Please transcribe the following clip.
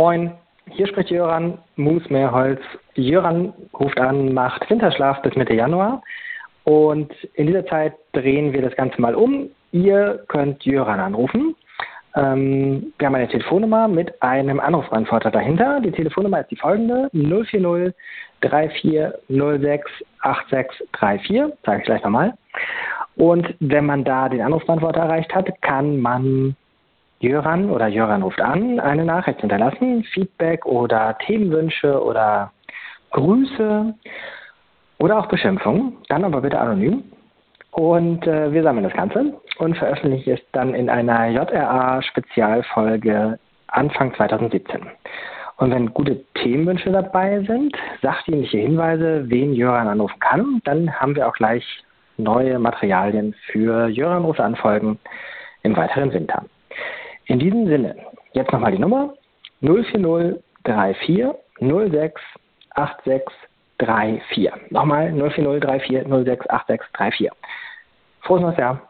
Moin, hier spricht Jöran Moosmeerholz. Jöran ruft an, macht Winterschlaf bis Mitte Januar. Und in dieser Zeit drehen wir das Ganze mal um. Ihr könnt Jöran anrufen. Ähm, wir haben eine Telefonnummer mit einem Anrufbeantworter dahinter. Die Telefonnummer ist die folgende: 040 3406 8634. Sage ich gleich nochmal. Und wenn man da den Anrufbeantworter erreicht hat, kann man Jöran oder Jöran ruft an, eine Nachricht hinterlassen, Feedback oder Themenwünsche oder Grüße oder auch Beschimpfungen, dann aber bitte anonym. Und äh, wir sammeln das Ganze und veröffentlichen es dann in einer JRA-Spezialfolge Anfang 2017. Und wenn gute Themenwünsche dabei sind, sachdienliche Hinweise, wen Jöran anrufen kann, dann haben wir auch gleich neue Materialien für Jöran ruft anfolgen im weiteren Winter. In diesem Sinne, jetzt nochmal die Nummer 040 34 06 86 34. Nochmal 040 34 06 86 34. Frohes neues Jahr.